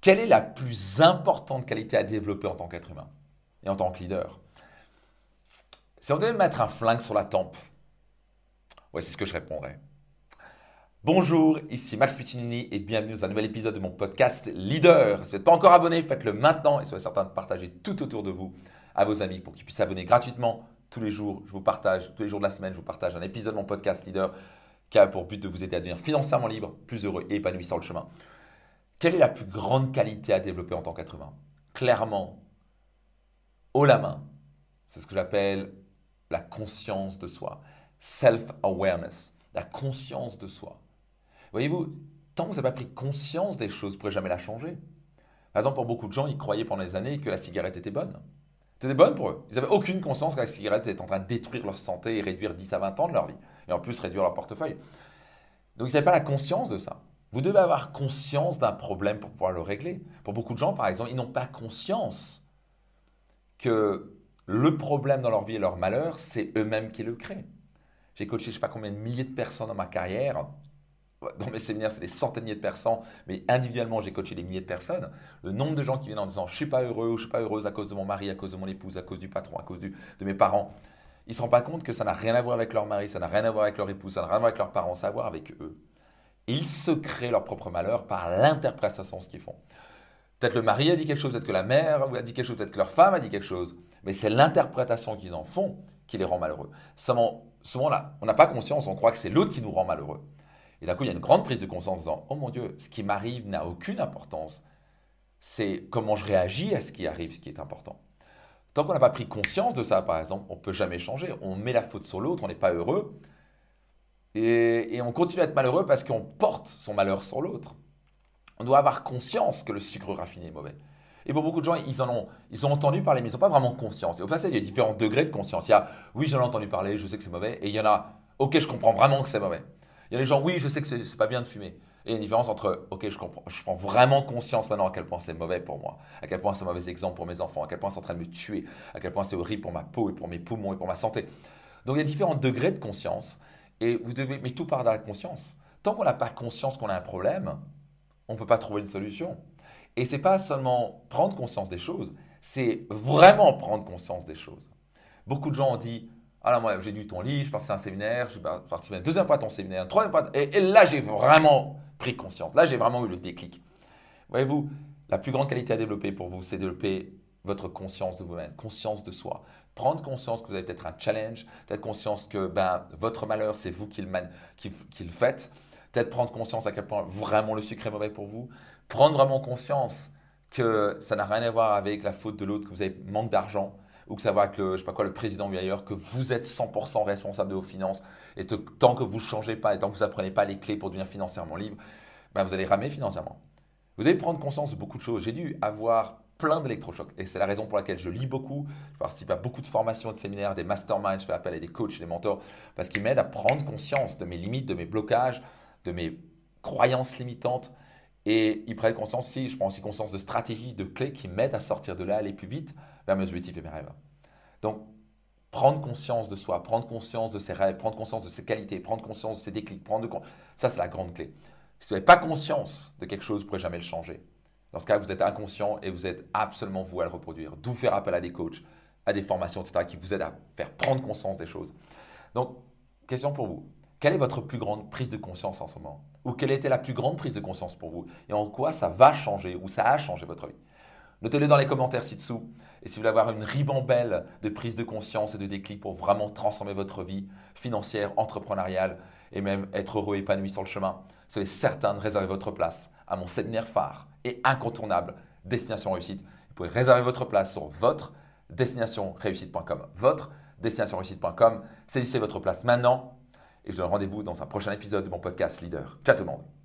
Quelle est la plus importante qualité à développer en tant qu'être humain et en tant que leader? Si on devait mettre un flingue sur la tempe, c'est ce que je répondrais. Bonjour, ici Max Puccinini et bienvenue dans un nouvel épisode de mon podcast Leader. Si vous n'êtes pas encore abonné, faites-le maintenant et soyez certain de partager tout autour de vous à vos amis pour qu'ils puissent s'abonner gratuitement tous les jours. Je vous partage, tous les jours de la semaine, je vous partage un épisode de mon podcast Leader qui a pour but de vous aider à devenir financièrement libre, plus heureux et épanoui sur le chemin. Quelle est la plus grande qualité à développer en tant qu'être humain? Clairement, haut la main, c'est ce que j'appelle la conscience de soi, self-awareness, la conscience de soi. Voyez-vous, tant que vous n'avez pas pris conscience des choses, vous ne pourrez jamais la changer. Par exemple, pour beaucoup de gens, ils croyaient pendant des années que la cigarette était bonne. C'était bonne pour eux. Ils n'avaient aucune conscience que la cigarette était en train de détruire leur santé et réduire 10 à 20 ans de leur vie. Et en plus, réduire leur portefeuille. Donc, ils n'avaient pas la conscience de ça. Vous devez avoir conscience d'un problème pour pouvoir le régler. Pour beaucoup de gens, par exemple, ils n'ont pas conscience que le problème dans leur vie et leur malheur, c'est eux-mêmes qui le créent. J'ai coaché je ne sais pas combien de milliers de personnes dans ma carrière. Dans mes séminaires, c'est des centaines de personnes, mais individuellement, j'ai coaché des milliers de personnes. Le nombre de gens qui viennent en disant Je ne suis pas heureux ou je ne suis pas heureuse à cause de mon mari, à cause de mon épouse, à cause du patron, à cause de mes parents. Ils ne se rendent pas compte que ça n'a rien à voir avec leur mari, ça n'a rien à voir avec leur épouse, ça n'a rien à voir avec leurs parents, ça a à voir avec eux ils se créent leur propre malheur par l'interprétation de ce qu'ils font. Peut-être le mari a dit quelque chose, peut-être que la mère a dit quelque chose, peut-être que leur femme a dit quelque chose, mais c'est l'interprétation qu'ils en font qui les rend malheureux. Souvent, souvent là, on n'a pas conscience, on croit que c'est l'autre qui nous rend malheureux. Et d'un coup, il y a une grande prise de conscience en disant Oh mon Dieu, ce qui m'arrive n'a aucune importance. C'est comment je réagis à ce qui arrive, ce qui est important. Tant qu'on n'a pas pris conscience de ça, par exemple, on ne peut jamais changer. On met la faute sur l'autre, on n'est pas heureux. Et, on continue à être malheureux parce qu'on porte son malheur sur l'autre. On doit avoir conscience que le sucre raffiné est mauvais. Et pour beaucoup de gens, ils en ont, ils ont entendu parler, mais ils n'ont pas vraiment conscience. Et au passage, il y a différents degrés de conscience. Il y a, oui, j'en ai entendu parler, je sais que c'est mauvais. Et il y en a, ok, je comprends vraiment que c'est mauvais. Il y a les gens, oui, je sais que c'est pas bien de fumer. Et il y a une différence entre, ok, je comprends, je prends vraiment conscience maintenant à quel point c'est mauvais pour moi, à quel point c'est un mauvais exemple pour mes enfants, à quel point c'est en train de me tuer, à quel point c'est horrible pour ma peau et pour mes poumons et pour ma santé. Donc il y a différents degrés de conscience. Et vous devez, mais tout part de la conscience. Tant qu'on n'a pas conscience qu'on a un problème, on ne peut pas trouver une solution. Et c'est pas seulement prendre conscience des choses, c'est vraiment prendre conscience des choses. Beaucoup de gens ont dit Ah là, moi, j'ai lu ton livre, je participé à un séminaire, j'ai participé une deuxième fois à ton séminaire, une troisième fois. Et, et là, j'ai vraiment pris conscience. Là, j'ai vraiment eu le déclic. Voyez-vous, la plus grande qualité à développer pour vous, c'est de développer votre conscience de vous-même, conscience de soi. Prendre conscience que vous avez peut-être un challenge, peut-être conscience que ben, votre malheur, c'est vous qui le, faites. Peut-être prendre conscience à quel point vraiment le sucre est mauvais pour vous. Prendre vraiment conscience que ça n'a rien à voir avec la faute de l'autre, que vous avez manque d'argent, ou que ça va avec le, je sais pas quoi, le président ou ailleurs, que vous êtes 100% responsable de vos finances, et tant que vous ne changez pas, et tant que vous n'apprenez pas les clés pour devenir financièrement libre, ben vous allez ramer financièrement. Vous allez prendre conscience de beaucoup de choses. J'ai dû avoir plein d'électrochocs. Et c'est la raison pour laquelle je lis beaucoup, je participe à beaucoup de formations, de séminaires, des masterminds, je fais appel à des coachs, des mentors, parce qu'ils m'aident à prendre conscience de mes limites, de mes blocages, de mes croyances limitantes. Et ils prennent conscience aussi, je prends aussi conscience de stratégies, de clés qui m'aident à sortir de là, aller plus vite vers mes objectifs et mes rêves. Donc, prendre conscience de soi, prendre conscience de ses rêves, prendre conscience de ses qualités, prendre conscience de ses déclics, prendre de... ça c'est la grande clé. Si vous n'avez pas conscience de quelque chose, vous ne pourrez jamais le changer. Dans ce cas, vous êtes inconscient et vous êtes absolument vous à le reproduire. D'où faire appel à des coachs, à des formations, etc., qui vous aident à faire prendre conscience des choses. Donc, question pour vous. Quelle est votre plus grande prise de conscience en ce moment? Ou quelle était la plus grande prise de conscience pour vous? Et en quoi ça va changer ou ça a changé votre vie? Notez-le dans les commentaires ci-dessous. Et si vous voulez avoir une ribambelle de prise de conscience et de déclic pour vraiment transformer votre vie financière, entrepreneuriale et même être heureux et épanoui sur le chemin, soyez certain de réserver votre place à mon séminaire phare et incontournable Destination Réussite. Vous pouvez réserver votre place sur votre destinationreussite.com. Votre destinationreussite.com. Saisissez votre place maintenant et je donne rendez-vous dans un prochain épisode de mon podcast Leader. Ciao tout le monde